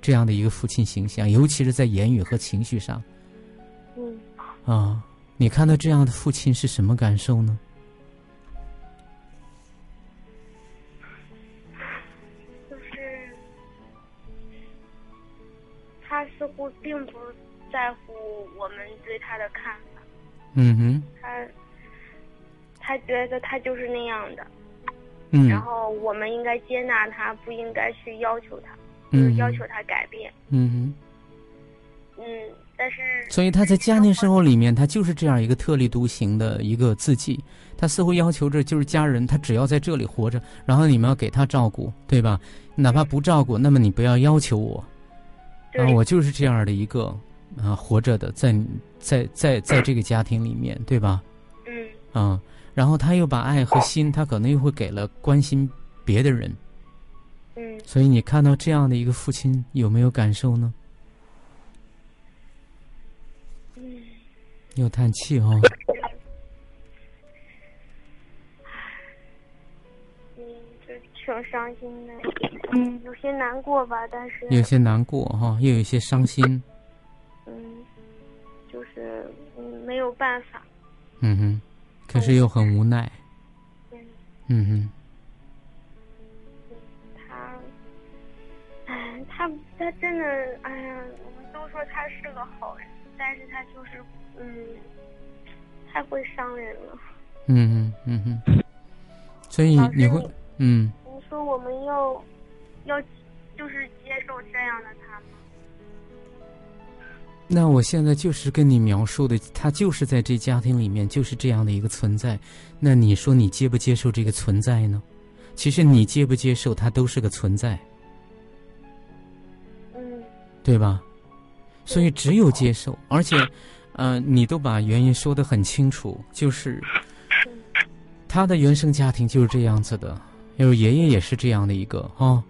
这样的一个父亲形象，尤其是在言语和情绪上，嗯，啊，你看到这样的父亲是什么感受呢？就是他似乎并不在乎我们对他的看法。嗯哼。他他觉得他就是那样的。嗯。然后我们应该接纳他，不应该去要求他。就是要求他改变。嗯哼。嗯，但是。所以他在家庭生活里面，他就是这样一个特立独行的一个自己。他似乎要求着，就是家人，他只要在这里活着，然后你们要给他照顾，对吧？哪怕不照顾，那么你不要要求我。啊，我就是这样的一个啊，活着的，在在在在这个家庭里面，对吧？嗯。啊，然后他又把爱和心，他可能又会给了关心别的人。嗯，所以你看到这样的一个父亲，有没有感受呢？又叹气哦。嗯，就挺伤心的，嗯，有些难过吧，但是有些难过哈，又有些伤心。嗯，就是嗯没有办法。嗯哼，可是又很无奈。嗯。嗯哼。他他真的，哎呀，我们都说他是个好人，但是他就是，嗯，太会伤人了。嗯嗯嗯嗯，所以你会，嗯。你说我们要要就是接受这样的他吗？那我现在就是跟你描述的，他就是在这家庭里面就是这样的一个存在。那你说你接不接受这个存在呢？其实你接不接受，他都是个存在。嗯对吧？所以只有接受，而且，呃，你都把原因说得很清楚，就是他的原生家庭就是这样子的，因为爷爷也是这样的一个啊，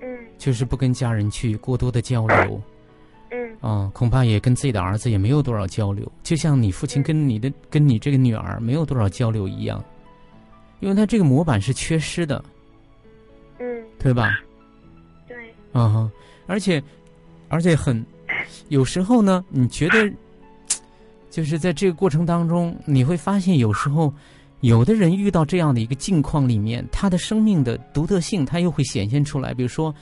嗯，就是不跟家人去过多的交流，嗯，啊，恐怕也跟自己的儿子也没有多少交流，就像你父亲跟你的跟你这个女儿没有多少交流一样，因为他这个模板是缺失的，嗯，对吧？对，啊，而且。而且很，有时候呢，你觉得，就是在这个过程当中，你会发现，有时候，有的人遇到这样的一个境况里面，他的生命的独特性，他又会显现出来。比如说，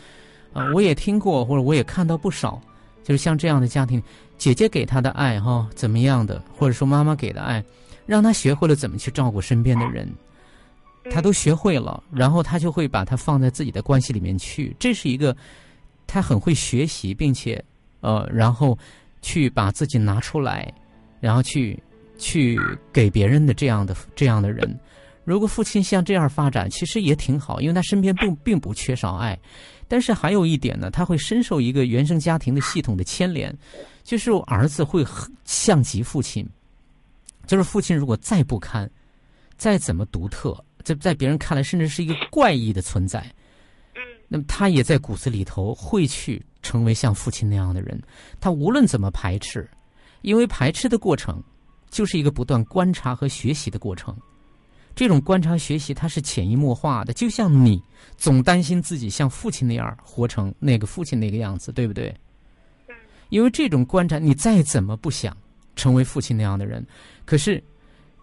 啊，我也听过，或者我也看到不少，就是像这样的家庭，姐姐给他的爱，哈，怎么样的，或者说妈妈给的爱，让他学会了怎么去照顾身边的人，他都学会了，然后他就会把它放在自己的关系里面去，这是一个。他很会学习，并且，呃，然后去把自己拿出来，然后去去给别人的这样的这样的人。如果父亲像这样发展，其实也挺好，因为他身边并并不缺少爱。但是还有一点呢，他会深受一个原生家庭的系统的牵连，就是儿子会像极父亲，就是父亲如果再不堪，再怎么独特，在在别人看来甚至是一个怪异的存在。那么他也在骨子里头会去成为像父亲那样的人。他无论怎么排斥，因为排斥的过程就是一个不断观察和学习的过程。这种观察学习，它是潜移默化的。就像你总担心自己像父亲那样活成那个父亲那个样子，对不对？因为这种观察，你再怎么不想成为父亲那样的人，可是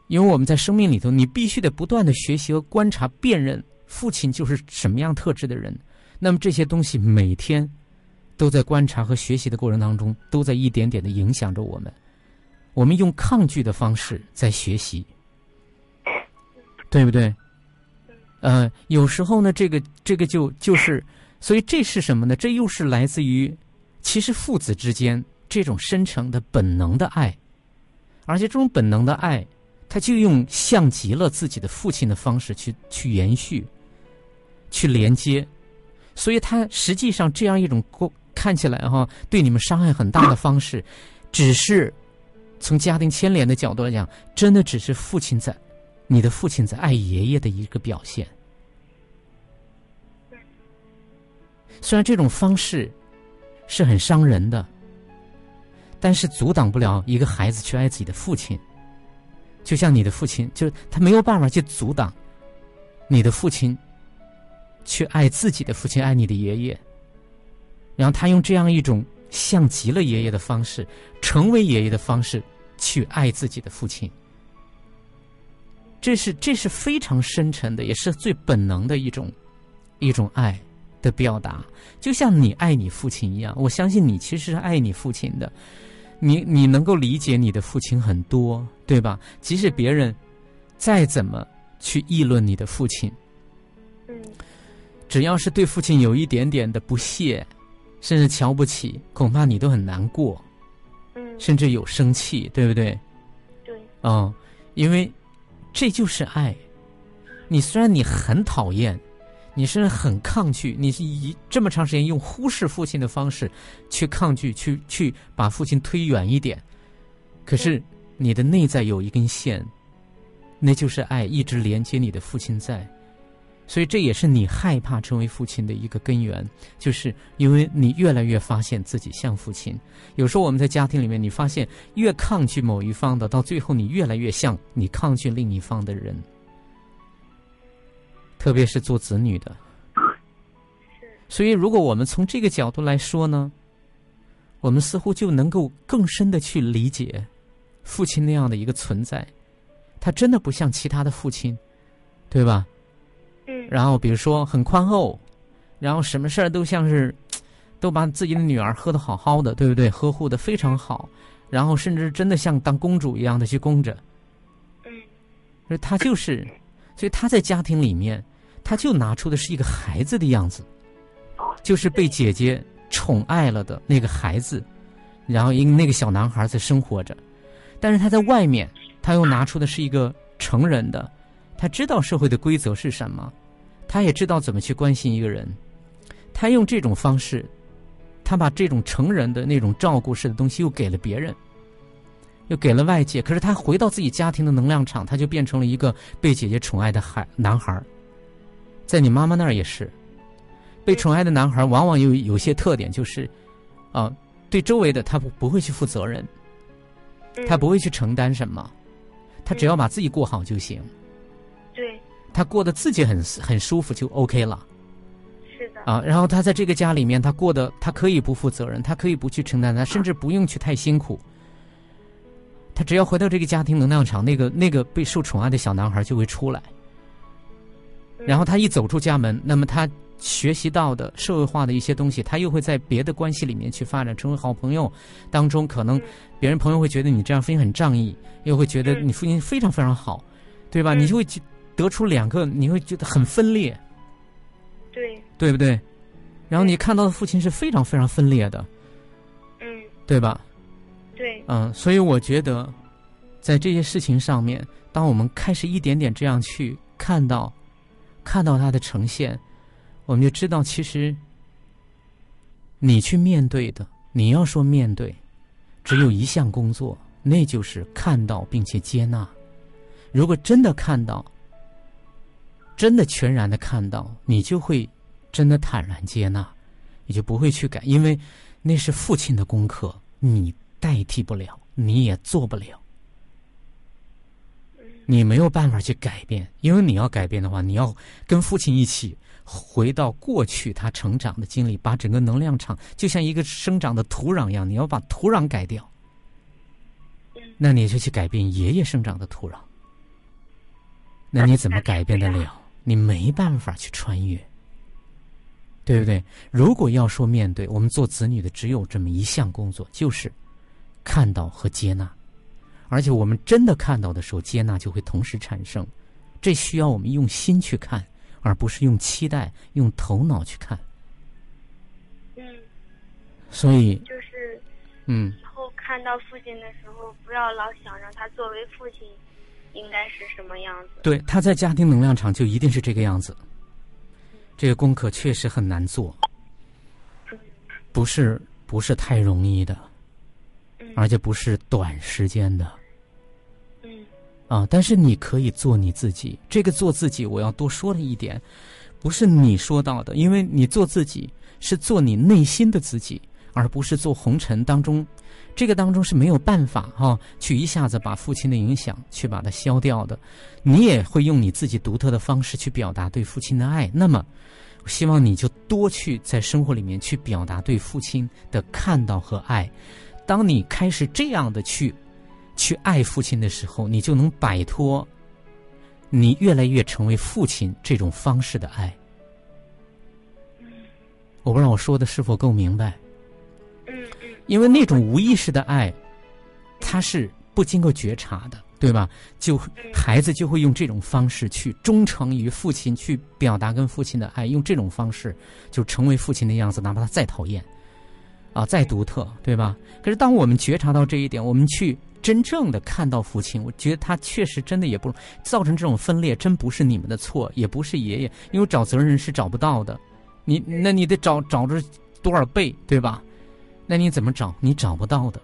因为我们在生命里头，你必须得不断的学习和观察、辨认父亲就是什么样特质的人。那么这些东西每天都在观察和学习的过程当中，都在一点点的影响着我们。我们用抗拒的方式在学习，对不对？呃，有时候呢，这个这个就就是，所以这是什么呢？这又是来自于其实父子之间这种深沉的本能的爱，而且这种本能的爱，它他就用像极了自己的父亲的方式去去延续、去连接，所以他实际上这样一种过看起来哈对你们伤害很大的方式，只是从家庭牵连的角度来讲，真的只是父亲在你的父亲在爱爷爷的一个表现。虽然这种方式是很伤人的，但是阻挡不了一个孩子去爱自己的父亲。就像你的父亲，就是他没有办法去阻挡你的父亲去爱自己的父亲，爱你的爷爷。然后他用这样一种像极了爷爷的方式，成为爷爷的方式去爱自己的父亲。这是这是非常深沉的，也是最本能的一种一种爱的表达。就像你爱你父亲一样，我相信你其实是爱你父亲的。你你能够理解你的父亲很多，对吧？即使别人再怎么去议论你的父亲，嗯，只要是对父亲有一点点的不屑，甚至瞧不起，恐怕你都很难过，嗯，甚至有生气，对不对？对，嗯，因为这就是爱。你虽然你很讨厌。你是很抗拒，你是以这么长时间用忽视父亲的方式去抗拒，去去把父亲推远一点。可是你的内在有一根线，那就是爱，一直连接你的父亲在。所以这也是你害怕成为父亲的一个根源，就是因为你越来越发现自己像父亲。有时候我们在家庭里面，你发现越抗拒某一方的，到最后你越来越像你抗拒另一方的人。特别是做子女的，所以如果我们从这个角度来说呢，我们似乎就能够更深的去理解父亲那样的一个存在，他真的不像其他的父亲，对吧？嗯。然后比如说很宽厚，然后什么事儿都像是 [tsk] 都把自己的女儿喝得好好的，对不对？呵护的非常好，然后甚至真的像当公主一样的去供着。嗯。他就是，所以他在家庭里面。他就拿出的是一个孩子的样子，就是被姐姐宠爱了的那个孩子，然后因那个小男孩在生活着，但是他在外面，他又拿出的是一个成人的，他知道社会的规则是什么，他也知道怎么去关心一个人，他用这种方式，他把这种成人的那种照顾式的东西又给了别人，又给了外界，可是他回到自己家庭的能量场，他就变成了一个被姐姐宠爱的孩男孩。在你妈妈那儿也是，被宠爱的男孩往往有有些特点，就是，啊，对周围的他不不会去负责任，他不会去承担什么，他只要把自己过好就行。对。他过得自己很很舒服就 OK 了。是的。啊，然后他在这个家里面，他过得他可以不负责任，他可以不去承担，他甚至不用去太辛苦。他只要回到这个家庭能量场，那个那个被受宠爱的小男孩就会出来。然后他一走出家门，那么他学习到的社会化的一些东西，他又会在别的关系里面去发展，成为好朋友当中，可能别人朋友会觉得你这样父亲很仗义，又会觉得你父亲非常非常好，对吧？你就会得出两个，你会觉得很分裂，对，对不对？然后你看到的父亲是非常非常分裂的，嗯，对吧？对，嗯，所以我觉得，在这些事情上面，当我们开始一点点这样去看到。看到它的呈现，我们就知道，其实你去面对的，你要说面对，只有一项工作，那就是看到并且接纳。如果真的看到，真的全然的看到，你就会真的坦然接纳，你就不会去改，因为那是父亲的功课，你代替不了，你也做不了。你没有办法去改变，因为你要改变的话，你要跟父亲一起回到过去他成长的经历，把整个能量场就像一个生长的土壤一样，你要把土壤改掉。那你就去改变爷爷生长的土壤。那你怎么改变得了？你没办法去穿越，对不对？如果要说面对我们做子女的，只有这么一项工作，就是看到和接纳。而且我们真的看到的时候，接纳就会同时产生。这需要我们用心去看，而不是用期待、用头脑去看。嗯。所以。就是。嗯。以后看到父亲的时候，不要老想着他作为父亲应该是什么样子？对，他在家庭能量场就一定是这个样子。这个功课确实很难做，不是不是太容易的，而且不是短时间的。嗯。啊，但是你可以做你自己。这个做自己，我要多说了一点，不是你说到的，因为你做自己是做你内心的自己，而不是做红尘当中。这个当中是没有办法哈，去一下子把父亲的影响去把它消掉的。你也会用你自己独特的方式去表达对父亲的爱。那么，我希望你就多去在生活里面去表达对父亲的看到和爱。当你开始这样的去去爱父亲的时候，你就能摆脱你越来越成为父亲这种方式的爱。我不知道我说的是否够明白。因为那种无意识的爱，他是不经过觉察的，对吧？就孩子就会用这种方式去忠诚于父亲，去表达跟父亲的爱，用这种方式就成为父亲的样子，哪怕他再讨厌，啊，再独特，对吧？可是当我们觉察到这一点，我们去真正的看到父亲，我觉得他确实真的也不造成这种分裂，真不是你们的错，也不是爷爷，因为找责任人是找不到的，你那你得找找着多少倍，对吧？那你怎么找？你找不到的，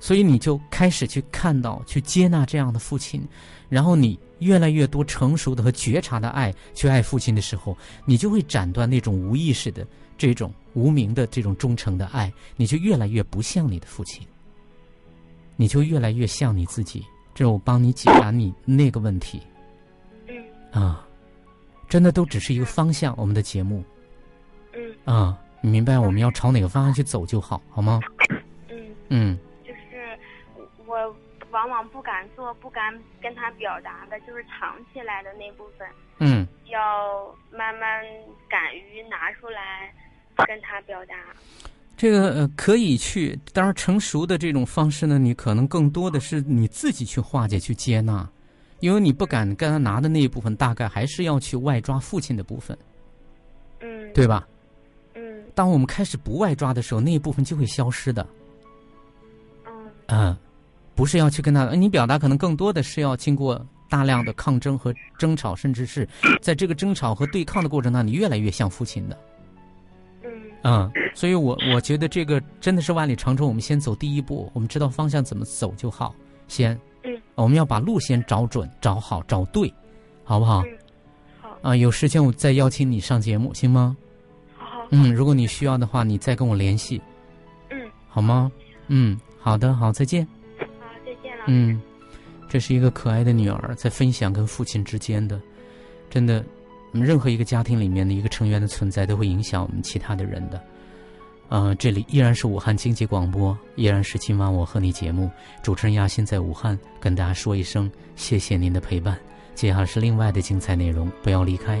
所以你就开始去看到、去接纳这样的父亲，然后你越来越多成熟的和觉察的爱去爱父亲的时候，你就会斩断那种无意识的这种无名的这种忠诚的爱，你就越来越不像你的父亲，你就越来越像你自己。这是我帮你解答你那个问题。嗯。啊，真的都只是一个方向，我们的节目。嗯。啊。你明白我们要朝哪个方向去走就好，好吗？嗯嗯，就是我往往不敢做、不敢跟他表达的，就是藏起来的那部分。嗯，要慢慢敢于拿出来跟他表达。这个呃，可以去，当然成熟的这种方式呢，你可能更多的是你自己去化解、去接纳，因为你不敢跟他拿的那一部分，大概还是要去外抓父亲的部分。嗯，对吧？当我们开始不外抓的时候，那一部分就会消失的。嗯，不是要去跟他，你表达可能更多的是要经过大量的抗争和争吵，甚至是在这个争吵和对抗的过程当中，你越来越像父亲的。嗯。嗯，所以我我觉得这个真的是万里长征，我们先走第一步，我们知道方向怎么走就好。先，嗯，我们要把路先找准、找好、找对，好不好？嗯，好。啊，有时间我再邀请你上节目，行吗？嗯，如果你需要的话，你再跟我联系。嗯，好吗？嗯，好的，好，再见。好，再见了。嗯，这是一个可爱的女儿在分享跟父亲之间的，真的，任何一个家庭里面的一个成员的存在都会影响我们其他的人的。呃，这里依然是武汉经济广播，依然是今晚我和你节目，主持人亚欣在武汉跟大家说一声谢谢您的陪伴。接下来是另外的精彩内容，不要离开。